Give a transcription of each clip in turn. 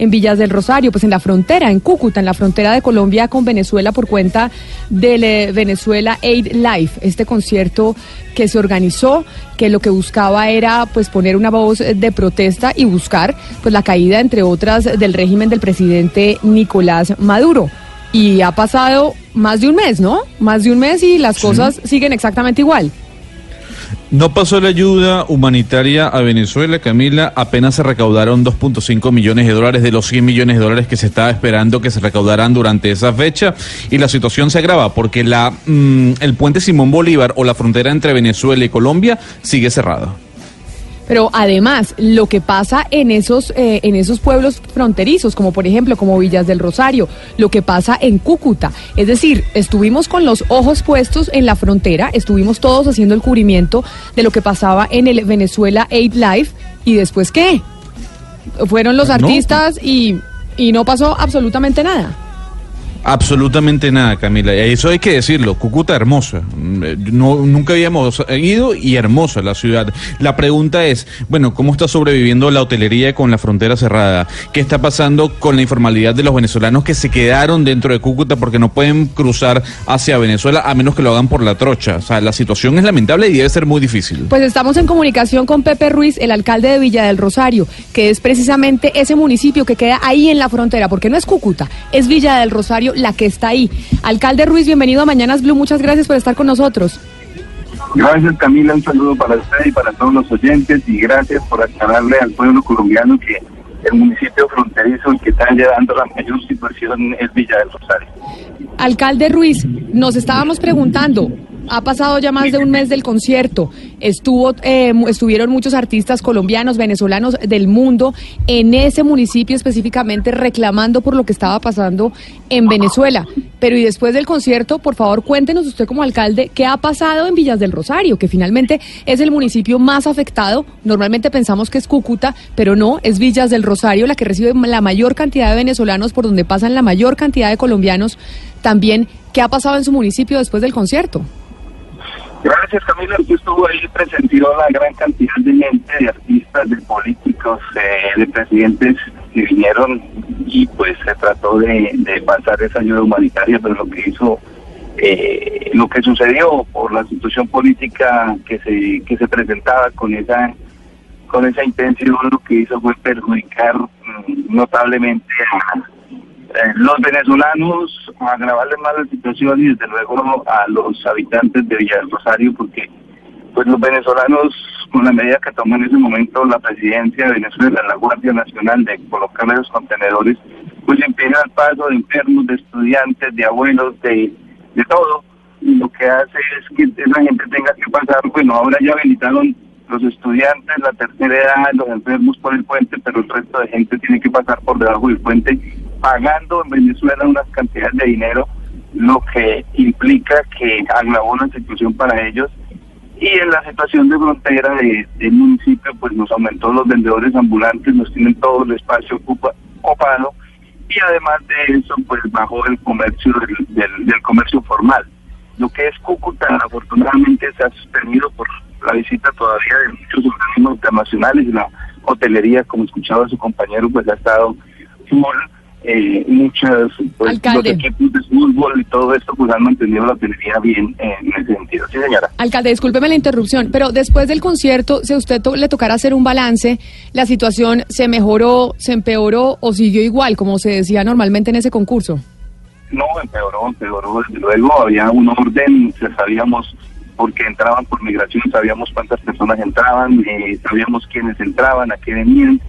en Villas del Rosario, pues en la frontera, en Cúcuta, en la frontera de Colombia con Venezuela por cuenta del eh, Venezuela Aid Life, este concierto que se organizó, que lo que buscaba era pues poner una voz de protesta y buscar pues la caída entre otras del régimen del presidente Nicolás Maduro. Y ha pasado más de un mes, ¿no? Más de un mes y las cosas siguen exactamente igual. No pasó la ayuda humanitaria a Venezuela, Camila. Apenas se recaudaron 2.5 millones de dólares de los 100 millones de dólares que se estaba esperando que se recaudaran durante esa fecha. Y la situación se agrava porque la, mm, el puente Simón Bolívar o la frontera entre Venezuela y Colombia sigue cerrada. Pero además, lo que pasa en esos, eh, en esos pueblos fronterizos, como por ejemplo, como Villas del Rosario, lo que pasa en Cúcuta, es decir, estuvimos con los ojos puestos en la frontera, estuvimos todos haciendo el cubrimiento de lo que pasaba en el Venezuela Aid Life, y después qué? Fueron los No. artistas y, y no pasó absolutamente nada. Absolutamente nada, Camila. Eso hay que decirlo. Cúcuta hermosa. Mm, eh, No, nunca habíamos ido y hermosa la ciudad. La pregunta es, bueno, ¿cómo está sobreviviendo la hotelería con la frontera cerrada? ¿Qué está pasando con la informalidad de los venezolanos que se quedaron dentro de Cúcuta porque no pueden cruzar hacia Venezuela a menos que lo hagan por la trocha? O sea, la situación es lamentable y debe ser muy difícil. Pues estamos en comunicación con Pepe Ruiz, el alcalde de Villa del Rosario, que es precisamente ese municipio que queda ahí en la frontera, porque no es Cúcuta, es Villa del Rosario la que está ahí. Alcalde Ruiz, bienvenido a Mañanas Blue, muchas gracias por estar con nosotros. Gracias Camila, un saludo para usted y para todos los oyentes y gracias por aclararle al pueblo colombiano que el municipio fronterizo el que está llevando la mayor situación es Villa del Rosario. Alcalde Ruiz, nos estábamos preguntando, ha pasado ya más de un mes del concierto, estuvo, eh, estuvieron muchos artistas colombianos, venezolanos del mundo en ese municipio específicamente reclamando por lo que estaba pasando en Venezuela. Pero y después del concierto, por favor, cuéntenos usted como alcalde qué ha pasado en Villas del Rosario, que finalmente es el municipio más afectado. Normalmente pensamos que es Cúcuta, pero no, es Villas del Rosario la que recibe la mayor cantidad de venezolanos, por donde pasan la mayor cantidad de colombianos. También, ¿qué ha pasado en su municipio después del concierto? Gracias Camila, usted estuvo ahí, presenció la gran cantidad de gente, de artistas, de políticos, de presidentes que vinieron y pues se trató de, de pasar esa ayuda humanitaria, pero lo que hizo, eh, lo que sucedió por la situación política que se, que se presentaba con esa con esa intención lo que hizo fue perjudicar mm, notablemente a eh, los venezolanos, agravarle más la situación y desde luego a los habitantes de Villa del Rosario porque pues los venezolanos con la medida que tomó en ese momento la presidencia de Venezuela, la Guardia Nacional de colocarle los contenedores, pues impiden el paso de enfermos, de estudiantes, de abuelos, de, de todo. Lo que hace es que esa gente tenga que pasar, bueno, ahora ya habilitaron los estudiantes, la tercera edad, los enfermos por el puente, pero el resto de gente tiene que pasar por debajo del puente pagando en Venezuela unas cantidades de dinero, lo que implica que agravó la situación para ellos. Y en la situación de frontera de- del municipio, pues nos aumentó los vendedores ambulantes, nos tienen todo el espacio ocupa- ocupado y además de eso, pues bajó el comercio del, comercio formal. Lo que es Cúcuta, afortunadamente, se ha suspendido por la visita todavía de muchos organismos internacionales la hotelería, como escuchaba su compañero, pues ha estado full. Eh, muchas, pues Alcalde. los equipos de fútbol y todo esto, pues han mantenido la hotelería bien eh, en ese sentido. Sí, señora. Alcalde, discúlpeme la interrupción, pero después del concierto, si a usted to- le tocara hacer un balance, ¿la situación se mejoró, se empeoró o siguió igual, como se decía normalmente en ese concurso? No, empeoró, empeoró. Desde luego había un orden, ya sabíamos por qué entraban por migración, sabíamos cuántas personas entraban, eh, sabíamos quiénes entraban, a qué venían.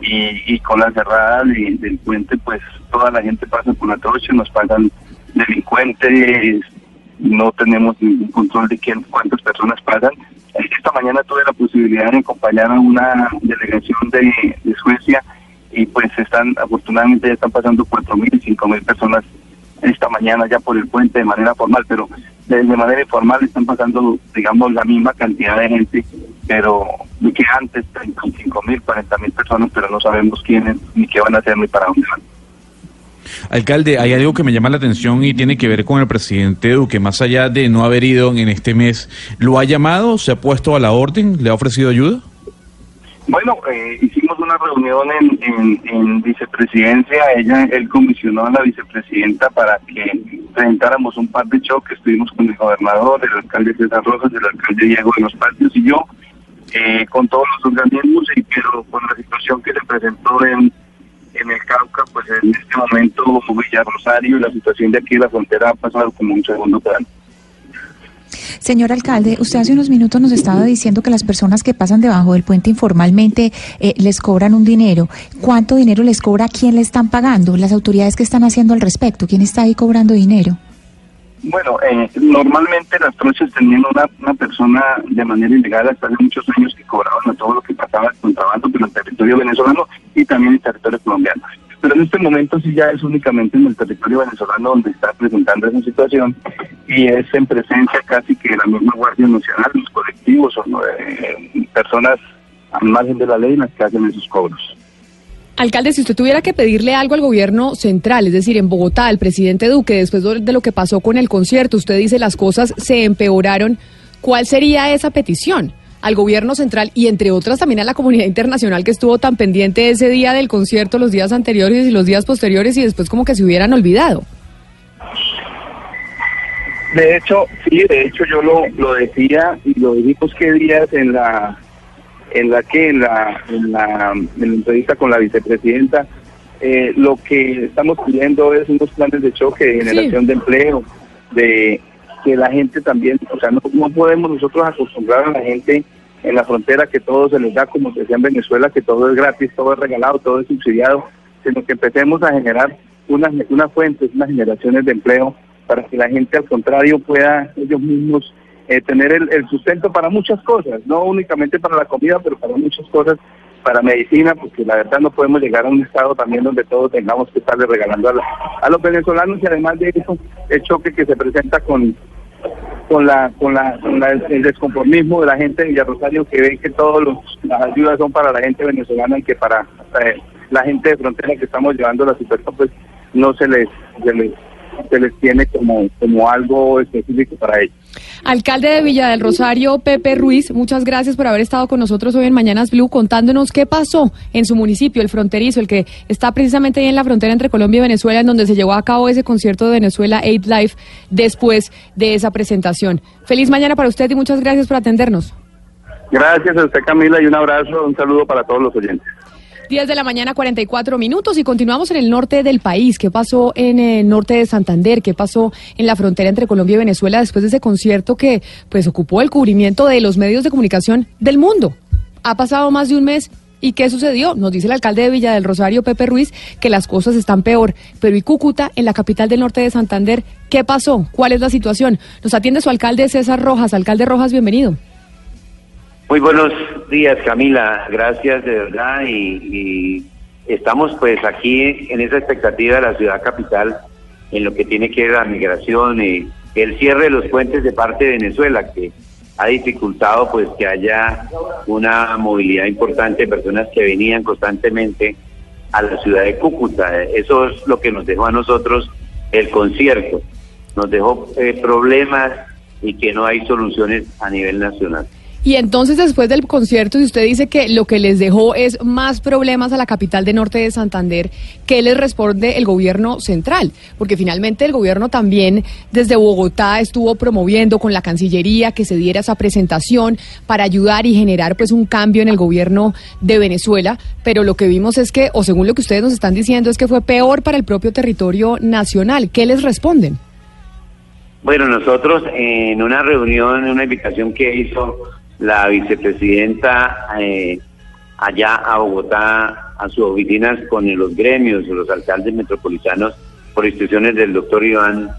Y, y con la cerrada de- del puente, pues toda la gente pasa por la trocha, nos pagan delincuentes, no tenemos ningún control de quién, cuántas personas pasan. Esta mañana tuve la posibilidad de acompañar a una delegación de, de Suecia y pues están, afortunadamente ya están pasando cuatro mil y cinco mil personas esta mañana ya por el puente de manera formal, pero de manera informal están pasando, digamos, la misma cantidad de gente, pero que antes, 35 mil, 40 mil personas, pero no sabemos quiénes, ni qué van a hacer, ni para dónde van. Alcalde, hay algo que me llama la atención y tiene que ver con el presidente Duque. Más allá de no haber ido en este mes, ¿lo ha llamado? ¿Se ha puesto a la orden? ¿Le ha ofrecido ayuda? Bueno, eh, hicimos una reunión en, en, en, vicepresidencia. Ella, él comisionó a la vicepresidenta para que presentáramos un par de choques. Estuvimos con el gobernador, el alcalde César Rosas, el alcalde Diego de los Patios y yo, eh, con todos los organismos, y pero con la situación que se presentó en, en el Cauca, pues en este momento Villa Rosario y la situación de aquí de la frontera ha pasado como un segundo plano. Señor alcalde, usted hace unos minutos nos estaba diciendo que las personas que pasan debajo del puente informalmente eh, les cobran un dinero. ¿Cuánto dinero les cobra? ¿Quién le están pagando? ¿Las autoridades que están haciendo al respecto? ¿Quién está ahí cobrando dinero? Bueno, eh, normalmente las trochas tenían una, una persona de manera ilegal hasta hace muchos años que cobraban a todo lo que pasaba el contrabando en el territorio venezolano y también el territorio colombiano. Pero en este momento sí ya es únicamente en el territorio venezolano donde está presentando esa situación y es en presencia casi que la misma Guardia Nacional, los colectivos o eh, personas al margen de la ley las que hacen esos cobros. Alcalde, si usted tuviera que pedirle algo al gobierno central, es decir, en Bogotá, al presidente Duque, después de lo que pasó con el concierto, usted dice las cosas se empeoraron, ¿cuál sería esa petición? al gobierno central y entre otras también a la comunidad internacional que estuvo tan pendiente ese día del concierto, los días anteriores y los días posteriores y después como que se hubieran olvidado. De hecho, sí, de hecho yo lo, lo decía y lo dijimos que días en la en la que en la, en la, en la entrevista con la vicepresidenta eh, lo que estamos pidiendo es unos planes de choque de generación sí. de empleo, de que la gente también, o sea, no, no, podemos nosotros acostumbrar a la gente en la frontera que todo se les da como decía en Venezuela, que todo es gratis, todo es regalado, todo es subsidiado, sino que empecemos a generar unas, unas fuentes, unas generaciones de empleo para que la gente al contrario pueda ellos mismos eh, tener el, el, sustento para muchas cosas, no únicamente para la comida, pero para muchas cosas, para medicina, porque la verdad no podemos llegar a un estado también donde todos tengamos que estarle regalando a, la, a los venezolanos y además de eso, el choque que se presenta con con la con la, con la el desconformismo de la gente de Villarrosario que ven que todas las ayudas son para la gente venezolana y que para eh, la gente de frontera que estamos llevando la situación pues no se les, se les se les tiene como, como algo específico para ellos. Alcalde de Villa del Rosario, Pepe Ruiz, muchas gracias por haber estado con nosotros hoy en Mañanas Blue contándonos qué pasó en su municipio, el fronterizo, el que está precisamente ahí en la frontera entre Colombia y Venezuela, en donde se llevó a cabo ese concierto de Venezuela Aid Life después de esa presentación. Feliz mañana para usted y muchas gracias por atendernos. Gracias a usted, Camila, y un abrazo, un saludo para todos los oyentes. 10 de la mañana, 44 minutos y continuamos en el norte del país. ¿Qué pasó en el norte de Santander? ¿Qué pasó en la frontera entre Colombia y Venezuela después de ese concierto que pues ocupó el cubrimiento de los medios de comunicación del mundo? Ha pasado más de un mes ¿Y qué sucedió? Nos dice el alcalde de Villa del Rosario, Pepe Ruiz, que las cosas están peor. Pero ¿y Cúcuta, en la capital del norte de Santander? ¿Qué pasó? ¿Cuál es la situación? Nos atiende su alcalde César Rojas. Alcalde Rojas, bienvenido. Muy buenos días, Camila. Gracias de verdad. Y, y, estamos pues aquí en esa expectativa de la ciudad capital en lo que tiene que ver la migración y el cierre de los puentes de parte de Venezuela, que ha dificultado pues que haya una movilidad importante de personas que venían constantemente a la ciudad de Cúcuta. Eso es lo que nos dejó a nosotros el concierto. Nos dejó eh, problemas y que no hay soluciones a nivel nacional. Y entonces después del concierto, si usted dice que lo que les dejó es más problemas a la capital de norte de Santander, ¿qué les responde el gobierno central? Porque finalmente el gobierno también desde Bogotá estuvo promoviendo con la Cancillería que se diera esa presentación para ayudar y generar pues un cambio en el gobierno de Venezuela, pero lo que vimos es que, o según lo que ustedes nos están diciendo, es que fue peor para el propio territorio nacional. ¿Qué les responden? Bueno, nosotros en una reunión, en una invitación que hizo la vicepresidenta eh, allá a Bogotá, a sus oficinas con los gremios, los alcaldes metropolitanos, por instrucciones del doctor Iván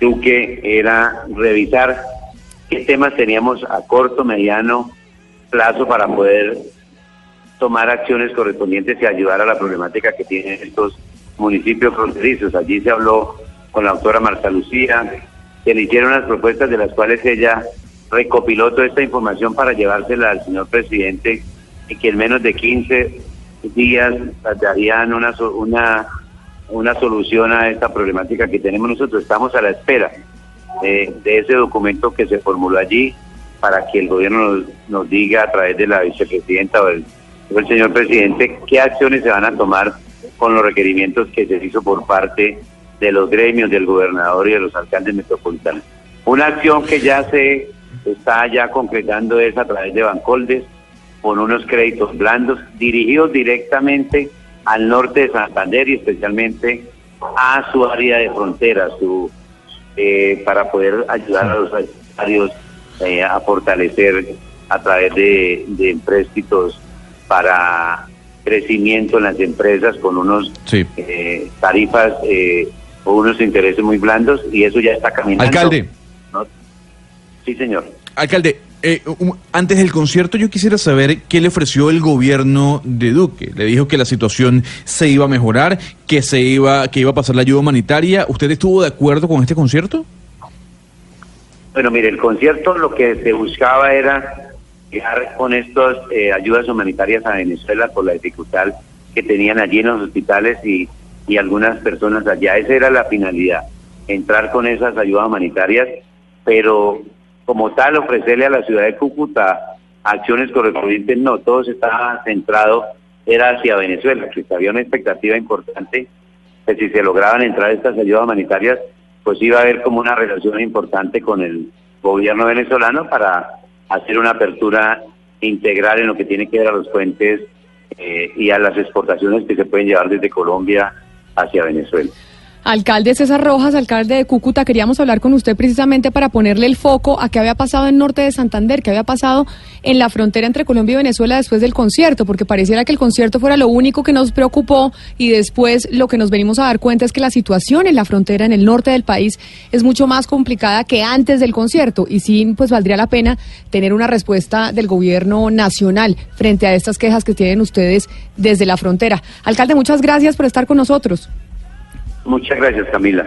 Duque, era revisar qué temas teníamos a corto, mediano plazo para poder tomar acciones correspondientes y ayudar a la problemática que tienen estos municipios fronterizos. Allí se habló con la doctora Marta Lucía, que le hicieron unas propuestas de las cuales ella recopiló toda esta información para llevársela al señor presidente y que en menos de 15 días darían una, una, una solución a esta problemática que tenemos nosotros. Estamos a la espera de, ese documento que se formuló allí para que el gobierno nos, diga a través de la vicepresidenta o el, o el señor presidente qué acciones se van a tomar con los requerimientos que se hizo por parte de los gremios, del gobernador y de los alcaldes metropolitanos. Una acción que ya se está ya concretando es a través de Bancoldes, con unos créditos blandos dirigidos directamente al norte de Santander y especialmente a su área de frontera, su eh, para poder ayudar a los empresarios eh, a fortalecer a través de, de empréstitos para crecimiento en las empresas con unos eh, tarifas eh, o unos intereses muy blandos y eso ya está caminando. Alcalde. Sí, señor. Alcalde, eh, antes del concierto yo quisiera saber qué le ofreció el gobierno de Duque. Le dijo que la situación se iba a mejorar, que se iba, que iba a pasar la ayuda humanitaria. ¿Usted estuvo de acuerdo con este concierto? Bueno, mire, el concierto lo que se buscaba era llegar con estas eh, ayudas humanitarias a Venezuela por la dificultad que tenían allí en los hospitales y, y algunas personas allá. Esa era la finalidad, entrar con esas ayudas humanitarias, pero como tal ofrecerle a la ciudad de Cúcuta acciones correspondientes, no, todo se estaba centrado, era hacia Venezuela, que había una expectativa importante que si se lograban entrar estas ayudas humanitarias, pues iba a haber como una relación importante con el gobierno venezolano para hacer una apertura integral en lo que tiene que ver a los puentes eh, y a las exportaciones que se pueden llevar desde Colombia hacia Venezuela. Alcalde César Rojas, alcalde de Cúcuta, queríamos hablar con usted precisamente para ponerle el foco a qué había pasado en norte de Santander, qué había pasado en la frontera entre Colombia y Venezuela después del concierto, porque pareciera que el concierto fuera lo único que nos preocupó y después lo que nos venimos a dar cuenta es que la situación en la frontera en el norte del país es mucho más complicada que antes del concierto y sí, pues valdría la pena tener una respuesta del gobierno nacional frente a estas quejas que tienen ustedes desde la frontera. Alcalde, muchas gracias por estar con nosotros. Muchas gracias, Camila.